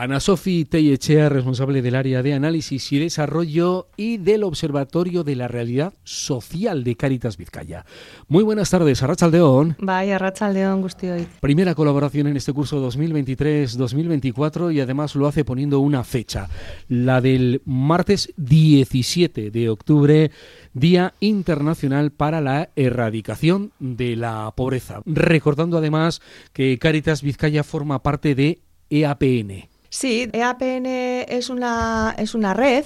Ana Sofi Tellechea, responsable del área de análisis y desarrollo y del Observatorio de la Realidad Social de Cáritas Vizcaya. Muy buenas tardes, Arrachaldeón. Vaya, Arrachaldeón, hoy. Primera colaboración en este curso 2023-2024 y además lo hace poniendo una fecha, la del martes 17 de octubre, Día Internacional para la Erradicación de la Pobreza. Recordando además que Cáritas Vizcaya forma parte de EAPN. Sí, EAPN es una, es una red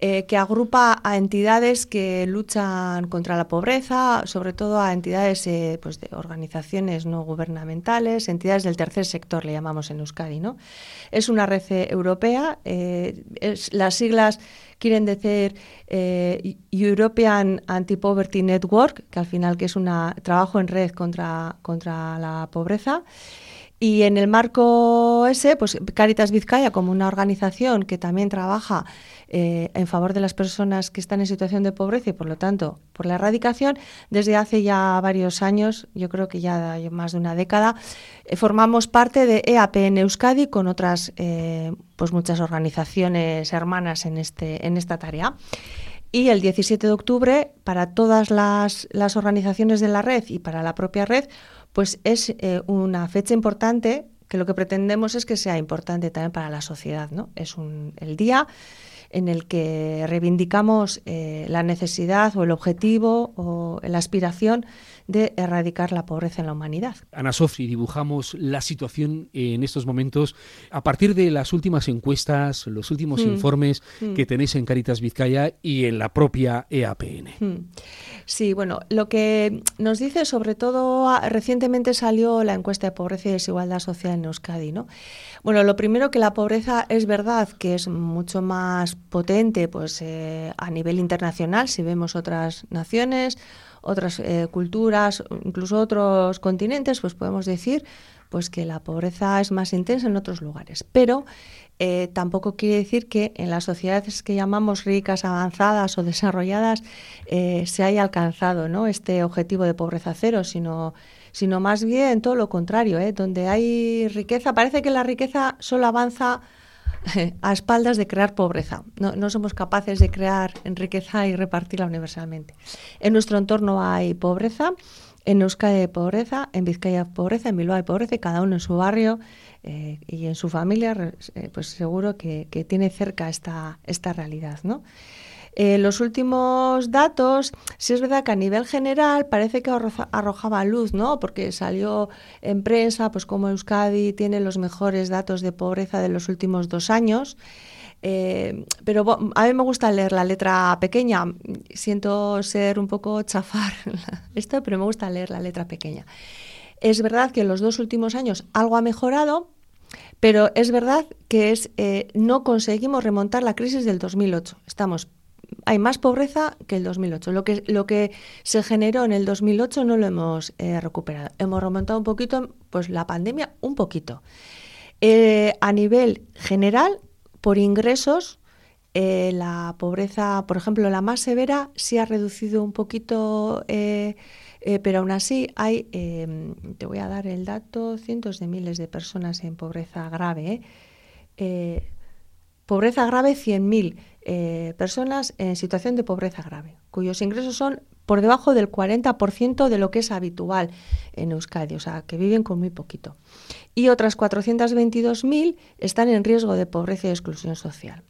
eh, que agrupa a entidades que luchan contra la pobreza, sobre todo a entidades eh, pues de organizaciones no gubernamentales, entidades del tercer sector, le llamamos en Euskadi. ¿no? Es una red eh, europea, las siglas quieren decir European Anti-Poverty Network, que al final que es un trabajo en red contra, contra la pobreza. Y en el marco ese, pues Caritas Vizcaya, como una organización que también trabaja eh, en favor de las personas que están en situación de pobreza y, por lo tanto, por la erradicación, desde hace ya varios años, yo creo que ya más de una década, eh, formamos parte de EAPN Euskadi con otras, eh, pues muchas organizaciones hermanas en, este, en esta tarea. Y el 17 de octubre, para todas las, las organizaciones de la red y para la propia red, pues es eh, una fecha importante que lo que pretendemos es que sea importante también para la sociedad. ¿no? Es un, el día en el que reivindicamos eh, la necesidad o el objetivo o la aspiración de erradicar la pobreza en la humanidad. Ana Sofri, dibujamos la situación en estos momentos a partir de las últimas encuestas, los últimos mm. informes mm. que tenéis en Caritas Vizcaya y en la propia EAPN. Mm. Sí, bueno, lo que nos dice sobre todo, ah, recientemente salió la encuesta de pobreza y desigualdad social en Euskadi, ¿no? Bueno, lo primero que la pobreza es verdad que es mucho más potente pues, eh, a nivel internacional, si vemos otras naciones, otras eh, culturas, incluso otros continentes, pues podemos decir pues que la pobreza es más intensa en otros lugares. Pero eh, tampoco quiere decir que en las sociedades que llamamos ricas, avanzadas o desarrolladas eh, se haya alcanzado ¿no? este objetivo de pobreza cero, sino, sino más bien todo lo contrario. Donde hay riqueza, parece que la riqueza solo avanza a espaldas de crear pobreza. No, somos capaces de crear riqueza y repartirla universalmente. En nuestro entorno hay pobreza, en Euskadi hay pobreza, en Vizcaya hay pobreza, en Bilbao hay pobreza, y cada uno en su barrio eh, y en su familia, eh, pues seguro que, que, tiene cerca esta, esta realidad, ¿no? Eh, los últimos datos, sí es verdad que a nivel general parece que arrojaba luz, ¿no? Porque salió en prensa, pues como Euskadi tiene los mejores datos de pobreza de los últimos dos años. Eh, pero a mí me gusta leer la letra pequeña. Siento ser un poco chafar esto, pero me gusta leer la letra pequeña. Es verdad que en los dos últimos años algo ha mejorado, pero es verdad que es, eh, no conseguimos remontar la crisis del 2008. Estamos hay más pobreza que el 2008. Lo que, lo que se generó en el 2008 no lo hemos eh, recuperado. Hemos remontado un poquito, pues la pandemia, un poquito. Eh, a nivel general, por ingresos, eh, la pobreza, por ejemplo, la más severa, sí ha reducido un poquito, pero aún así hay, te voy a dar el dato, cientos de miles de personas en pobreza grave. Pobreza grave, 100.000 eh, personas en situación de pobreza grave, cuyos ingresos son por debajo del 40% de lo que es habitual en Euskadi, o sea, que viven con muy poquito. Y otras 422.000 están en riesgo de pobreza y exclusión social.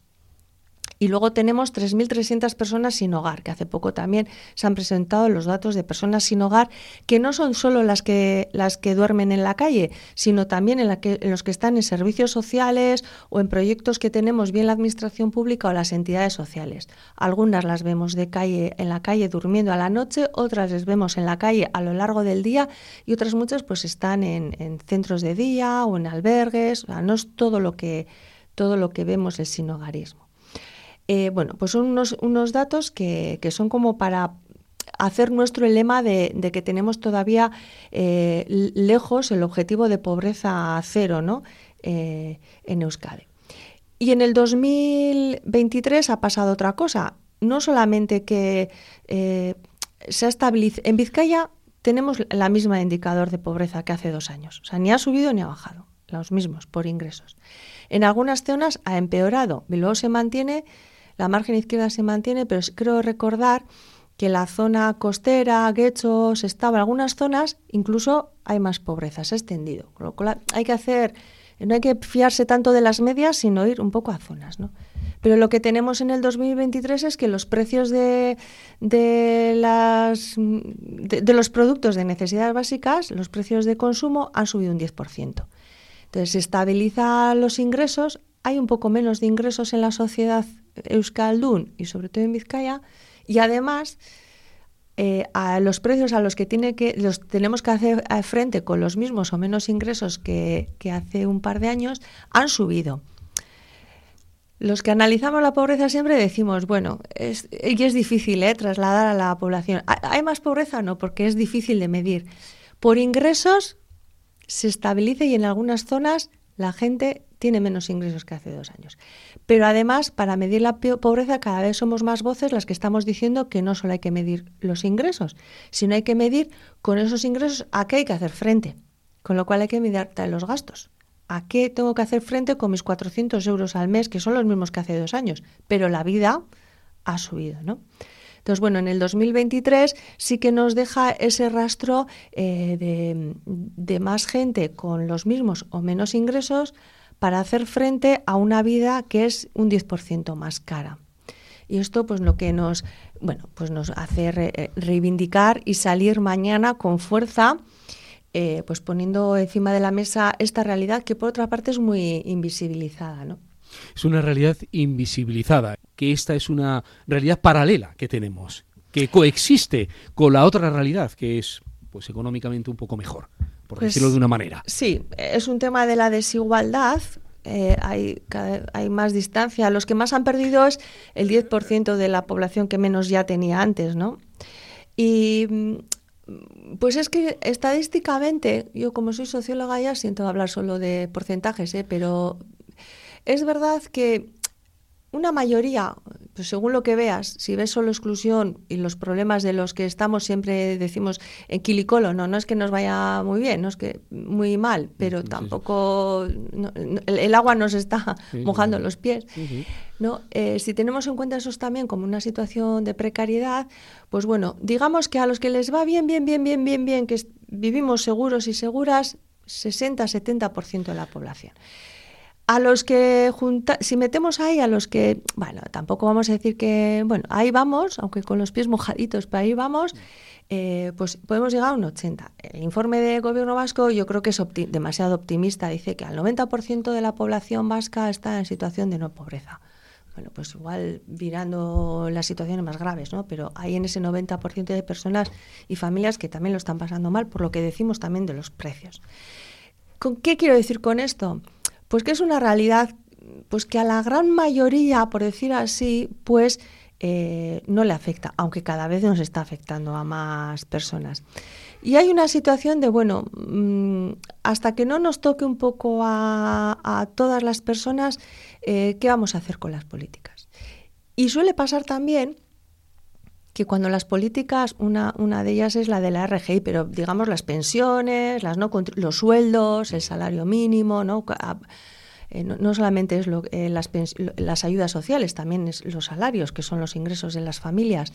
Y luego tenemos 3.300 personas sin hogar, que hace poco también se han presentado los datos de personas sin hogar, que no son solo las que, las que duermen en la calle, sino también en, la que, los que están en servicios sociales o en proyectos que tenemos bien la administración pública o las entidades sociales. Algunas las vemos de calle, en la calle durmiendo a la noche, otras les vemos en la calle a lo largo del día y otras muchas pues están en, en centros de día o en albergues. No es todo lo que, todo lo que vemos el sinogarismo. Eh, bueno, pues son unos, datos que, son como para hacer nuestro lema de, que tenemos todavía eh, lejos el objetivo de pobreza cero ¿no? Eh, en Euskadi. Y en el 2023 ha pasado otra cosa. No solamente que se ha estabilizado. En Vizcaya tenemos la misma indicador de pobreza que hace dos años. O sea, ni ha subido ni ha bajado. los mismos por ingresos. En algunas zonas ha empeorado, luego se mantiene, la margen izquierda se mantiene, pero creo recordar que la zona costera, Guechos, estaba en algunas zonas, incluso hay más pobreza, se ha extendido. Con lo cual hay que hacer, no hay que fiarse tanto de las medias, sino ir un poco a zonas, ¿no? Pero lo que tenemos en el 2023 es que los precios de, de, las, de, los productos de necesidades básicas, los precios de consumo, han subido un 10%. Entonces, se estabilizan los ingresos, hay un poco menos de ingresos en la sociedad euskaldun y sobre todo en Vizcaya, y además eh, a los precios a los que, tiene que los tenemos que hacer frente con los mismos o menos ingresos que, hace un par de años han subido. Los que analizamos la pobreza siempre decimos, bueno, es, y es difícil ¿eh? trasladar a la población. ¿Hay más pobreza? No, porque es difícil de medir. Por ingresos se estabiliza y en algunas zonas la gente tiene menos ingresos que hace dos años. Pero además, para medir la pobreza, cada vez somos más voces las que estamos diciendo que no solo hay que medir los ingresos, sino hay que medir con esos ingresos a qué hay que hacer frente. Con lo cual hay que medir los gastos. ¿A qué tengo que hacer frente con mis 400 euros al mes, que son los mismos que hace dos años? Pero la vida ha subido, ¿no? Entonces, bueno, en el 2023 sí que nos deja ese rastro eh, de, de más gente con los mismos o menos ingresos para hacer frente a una vida que es un 10% más cara. Y esto pues lo que nos, bueno, pues nos hace eh, reivindicar y salir mañana con fuerza eh, pues poniendo encima de la mesa esta realidad que por otra parte es muy invisibilizada, ¿no? Es una realidad invisibilizada, que esta es una realidad paralela que tenemos, que coexiste con la otra realidad que es pues económicamente un poco mejor, por pues decirlo de una manera. Sí, es un tema de la desigualdad. Eh, hay, hay más distancia. Los que más han perdido es el 10% de la población que menos ya tenía antes, ¿no? Y mm, pues es que estadísticamente, yo como soy socióloga ya siento hablar solo de porcentajes, ¿eh? pero es verdad que una mayoría, pues según lo que veas, si ves solo exclusión y los problemas de los que estamos siempre decimos en quilicolo, no, no es que nos vaya muy bien, no es que muy mal, pero tampoco el, agua nos está mojando los pies. ¿no? Eh, si tenemos en cuenta eso también como una situación de precariedad, pues bueno, digamos que a los que les va bien, bien, bien, bien, bien, bien, que vivimos seguros y seguras, 60-70% de la población. A los que junta, si metemos ahí a los que, bueno, tampoco vamos a decir que, bueno, ahí vamos, aunque con los pies mojaditos, pero ahí vamos, eh, pues podemos llegar a un 80. El informe de gobierno vasco yo creo que es demasiado optimista, dice que al 90% de la población vasca está en situación de no pobreza. Bueno, pues igual virando las situaciones más graves, ¿no? Pero hay en ese 90% de personas y familias que también lo están pasando mal, por lo que decimos también de los precios. ¿Con qué quiero decir con esto? Pues que es una realidad pues que a la gran mayoría, por decir así, pues eh, no le afecta, aunque cada vez nos está afectando a más personas. Y hay una situación de, bueno, mm, hasta que no nos toque un poco a, todas las personas, eh, ¿qué vamos a hacer con las políticas? Y suele pasar también que cuando las políticas, una, una de ellas es la de la RGI, pero digamos las pensiones, las no los sueldos, el salario mínimo, ¿no? Eh, no, solamente es lo, eh, las, las, ayudas sociales, también es los salarios, que son los ingresos de las familias.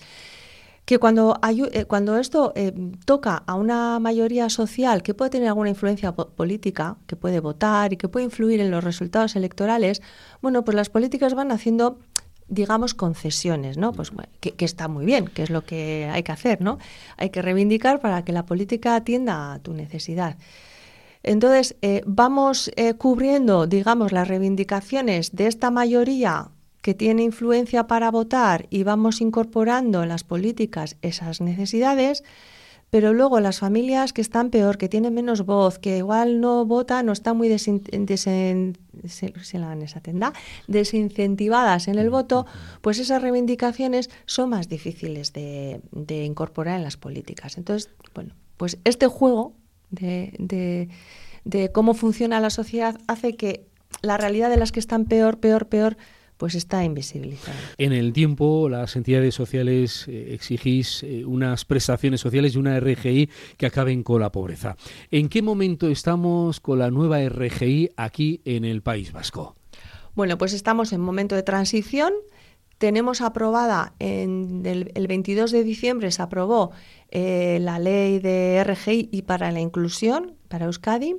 Que cuando, eh, cuando esto toca a una mayoría social que puede tener alguna influencia política, que puede votar y que puede influir en los resultados electorales, bueno, pues las políticas van haciendo digamos, concesiones, ¿no? Pues que, está muy bien, que es lo que hay que hacer, ¿no? Hay que reivindicar para que la política atienda a tu necesidad. Entonces, eh, vamos eh, cubriendo, digamos, las reivindicaciones de esta mayoría que tiene influencia para votar y vamos incorporando en las políticas esas necesidades, pero luego las familias que están peor, que tienen menos voz, que igual no votan, no están muy desincentivadas en el voto, pues esas reivindicaciones son más difíciles de, incorporar en las políticas. Entonces, bueno, pues este juego de, de cómo funciona la sociedad hace que la realidad de las que están peor, peor, peor, pues está invisibilizado. En el tiempo, las entidades sociales eh, exigís eh, unas prestaciones sociales y una RGI que acaben con la pobreza. ¿En qué momento estamos con la nueva RGI aquí en el País Vasco? Bueno, pues estamos en momento de transición. Tenemos aprobada en el, 22 de diciembre se aprobó eh, la ley de RGI y para la inclusión para Euskadi.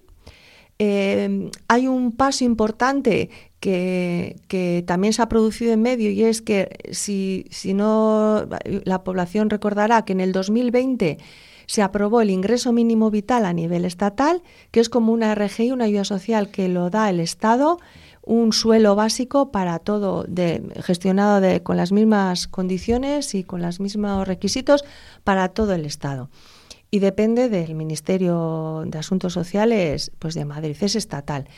Eh, hay un paso importante que, también se ha producido en medio y es que si, si no la población recordará que en el 2020 se aprobó el ingreso mínimo vital a nivel estatal, que es como una RGI, una ayuda social que lo da el Estado un suelo básico para todo, de, gestionado de, con las mismas condiciones y con los mismos requisitos para todo el Estado. Y depende del Ministerio de Asuntos Sociales pues de Madrid, es estatal.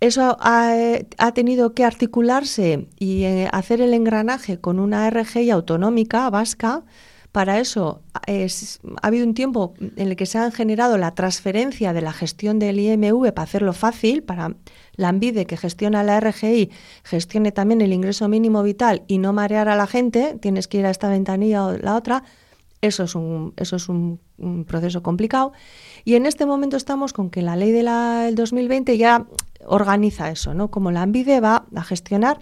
Eso ha, ha tenido que articularse y eh, hacer el engranaje con una RGI autonómica vasca para eso es, ha habido un tiempo en el que se han generado la transferencia de la gestión del IMV para hacerlo fácil, para la ANVIDE que gestiona la RGI, gestione también el ingreso mínimo vital y no marear a la gente, tienes que ir a esta ventanilla o la otra. Eso es un, eso es un, proceso complicado. Y en este momento estamos con que la ley del 2020 ya organiza eso, ¿no? Como la ANVIDE va a gestionar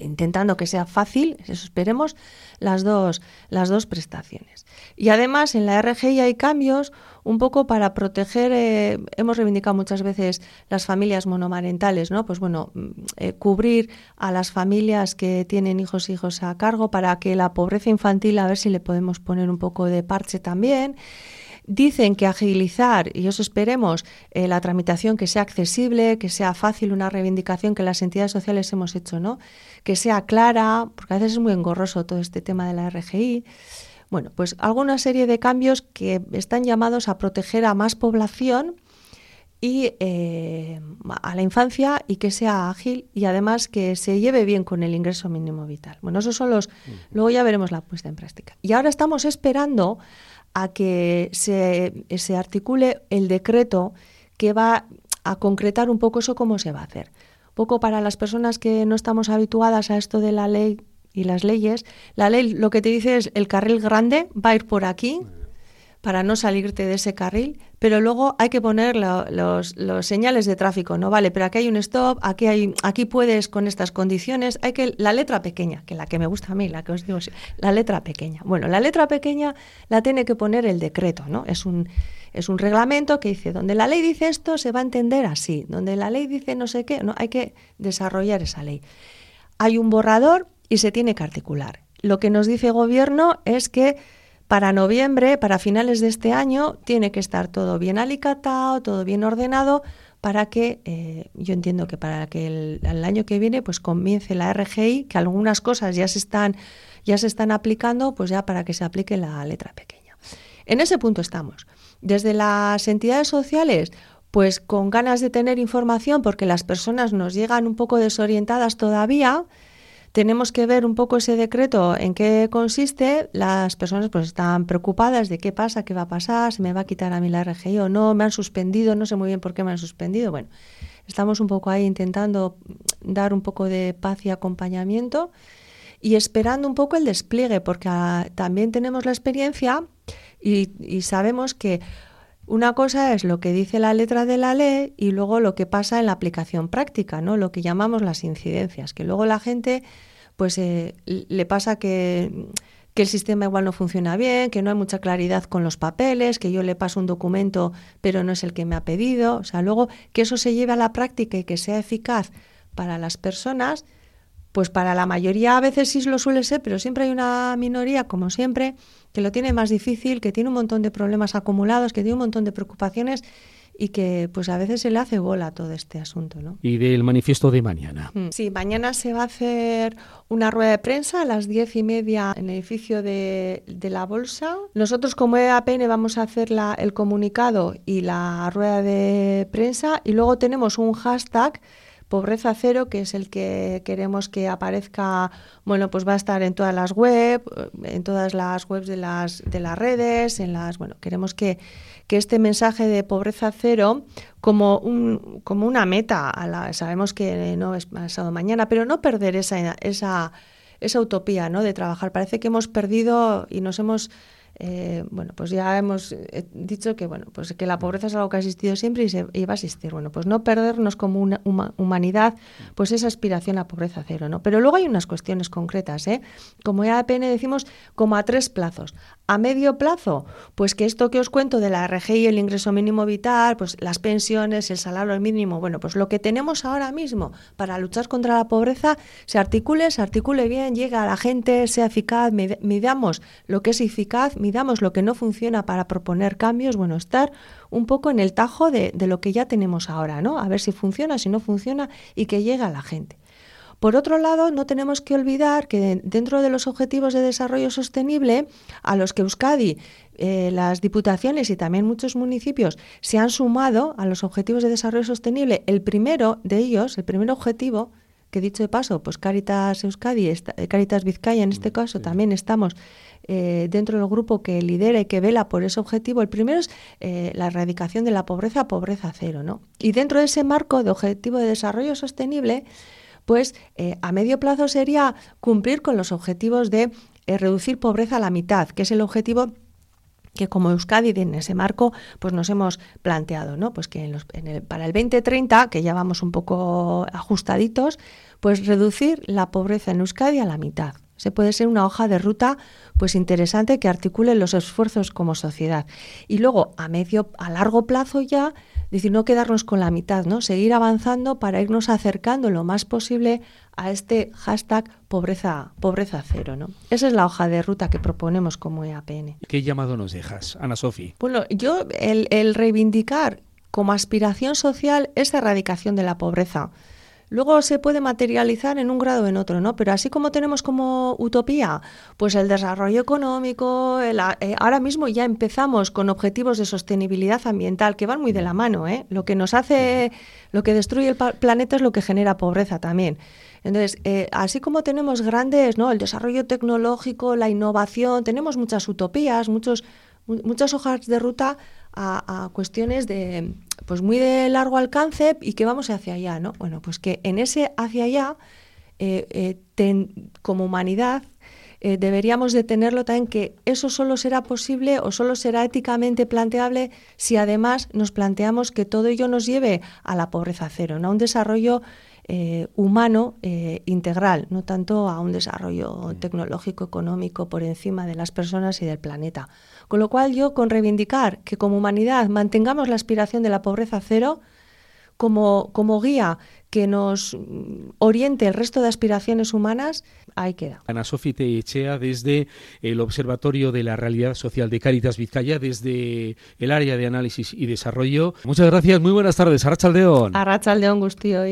intentando que sea fácil, eso esperemos, las dos, las dos prestaciones. Y además en la RGI hay cambios un poco para proteger, eh, hemos reivindicado muchas veces las familias monomarentales, ¿no? Pues bueno, mm, eh, cubrir a las familias que tienen hijos e hijos a cargo para que la pobreza infantil, a ver si le podemos poner un poco de parche también. Dicen que agilizar, y eso esperemos, eh, la tramitación que sea accesible, que sea fácil, una reivindicación que las entidades sociales hemos hecho, ¿no? Que sea clara, porque a veces es muy engorroso todo este tema de la RGI. Bueno, pues alguna serie de cambios que están llamados a proteger a más población y eh, a la infancia y que sea ágil y además que se lleve bien con el ingreso mínimo vital. Bueno, esos son los. Luego ya veremos la puesta en práctica. Y ahora estamos esperando a que se, se articule el decreto que va a concretar un poco eso cómo se va a hacer. Un poco para las personas que no estamos habituadas a esto de la ley y las leyes, la ley lo que te dice es el carril grande va a ir por aquí para no salirte de ese carril, pero luego hay que poner los, señales de tráfico, ¿no? Vale, pero aquí hay un stop, aquí hay, aquí puedes con estas condiciones, hay que la letra pequeña, que la que me gusta a mí, la que os digo, la letra pequeña. Bueno, la letra pequeña la tiene que poner el decreto, ¿no? Es un es un reglamento que dice, donde la ley dice esto se va a entender así, donde la ley dice no sé qué, no, hay que desarrollar esa ley. Hay un borrador y se tiene que articular. Lo que nos dice el gobierno es que para noviembre, para finales de este año, tiene que estar todo bien alicatado, todo bien ordenado, para que, eh, yo entiendo que para que el, año que viene pues comience la RGI, que algunas cosas ya se están, ya se están aplicando, pues ya para que se aplique la letra pequeña. En ese punto estamos. Desde las entidades sociales, pues con ganas de tener información, porque las personas nos llegan un poco desorientadas todavía, tenemos que ver un poco ese decreto, en qué consiste. Las personas pues están preocupadas de qué pasa, qué va a pasar, se me va a quitar a mí la RGI o no, me han suspendido, no sé muy bien por qué me han suspendido. Bueno, estamos un poco ahí intentando dar un poco de paz y acompañamiento y esperando un poco el despliegue, porque ah, también tenemos la experiencia y, y sabemos que una cosa es lo que dice la letra de la ley y luego lo que pasa en la aplicación práctica, ¿no? Lo que llamamos las incidencias, que luego la gente pues eh, le pasa que, que el sistema igual no funciona bien, que no hay mucha claridad con los papeles, que yo le paso un documento pero no es el que me ha pedido, o sea, luego que eso se lleve a la práctica y que sea eficaz para las personas, pues para la mayoría a veces sí lo suele ser, pero siempre hay una minoría, como siempre, que lo tiene más difícil, que tiene un montón de problemas acumulados, que tiene un montón de preocupaciones y que pues a veces se le hace bola todo este asunto. ¿no? Y del manifiesto de mañana. Mm. Sí, mañana se va a hacer una rueda de prensa a las diez y media en el edificio de, de la Bolsa. Nosotros como EAPN vamos a hacer la, el comunicado y la rueda de prensa y luego tenemos un hashtag Pobreza Cero, que es el que queremos que aparezca, bueno, pues va a estar en todas las web, en todas las webs de las, de las redes, en las, bueno, queremos que, que este mensaje de pobreza cero como, un, como una meta, sabemos que no es pasado mañana, pero no perder esa, esa, esa utopía ¿no? de trabajar. Parece que hemos perdido y nos hemos eh, bueno, pues ya hemos eh, dicho que bueno, pues que la pobreza es algo que ha existido siempre y, se, va a existir. Bueno, pues no perdernos como una humanidad, pues esa aspiración a pobreza cero, ¿no? Pero luego hay unas cuestiones concretas, ¿eh? Como ya APN decimos, como a tres plazos. A medio plazo, pues que esto que os cuento de la RGI, el ingreso mínimo vital, pues las pensiones, el salario mínimo, bueno, pues lo que tenemos ahora mismo para luchar contra la pobreza se articule, se articule bien, llega a la gente, sea eficaz, midamos lo que es eficaz, midamos lo que no funciona para proponer cambios, bueno, estar un poco en el tajo de, de lo que ya tenemos ahora, ¿no? A ver si funciona, si no funciona y que llega a la gente. Por otro lado, no tenemos que olvidar que dentro de los objetivos de desarrollo sostenible, a los que Euskadi, eh, las diputaciones y también muchos municipios se han sumado a los objetivos de desarrollo sostenible, el primero de ellos, el primer objetivo, que dicho de paso, pues Caritas Euskadi, eh, Caritas Vizcaya en este caso, también estamos eh, dentro del grupo que lidera y que vela por ese objetivo. El primero es la erradicación de la pobreza, pobreza cero. ¿no? Y dentro de ese marco de objetivo de desarrollo sostenible, pues eh, a medio plazo sería cumplir con los objetivos de eh, reducir pobreza a la mitad, que es el objetivo que como Euskadi en ese marco pues nos hemos planteado, ¿no? Pues que para el 2030, que ya vamos un poco ajustaditos, pues reducir la pobreza en Euskadi a la mitad. Se puede ser una hoja de ruta pues interesante que articule los esfuerzos como sociedad. Y luego a medio a largo plazo ya decir, no quedarnos con la mitad, ¿no? Seguir avanzando para irnos acercando lo más posible a este hashtag pobreza, pobreza cero, ¿no? Esa es la hoja de ruta que proponemos como EAPN. ¿Qué llamado nos dejas, Ana Sofi? Bueno, yo el, el reivindicar como aspiración social esta erradicación de la pobreza. Luego se puede materializar en un grado o en otro, ¿no? Pero así como tenemos como utopía, pues el desarrollo económico, eh, ahora mismo ya empezamos con objetivos de sostenibilidad ambiental que van muy de la mano, ¿eh? Lo que nos hace, lo que destruye el planeta es lo que genera pobreza también. Entonces, eh, así como tenemos grandes, ¿no? El desarrollo tecnológico, la innovación, tenemos muchas utopías, muchos, muchas hojas de ruta a, cuestiones de pues muy de largo alcance y que vamos hacia allá, ¿no? Bueno, pues que en ese hacia allá, eh, eh, como humanidad, eh, deberíamos de tenerlo también que eso solo será posible o solo será éticamente planteable si además nos planteamos que todo ello nos lleve a la pobreza cero, ¿no? a un desarrollo humano integral, no tanto a un desarrollo tecnológico, económico por encima de las personas y del planeta. Con lo cual yo, con reivindicar que como humanidad mantengamos la aspiración de la pobreza cero, como, como guía que nos oriente el resto de aspiraciones humanas, ahí queda. Ana Sofi Echea, desde el Observatorio de la Realidad Social de Cáritas Vizcaya, desde el área de análisis y desarrollo. Muchas gracias, muy buenas tardes. Arrachaldeón. Arrachaldeón, Gustío.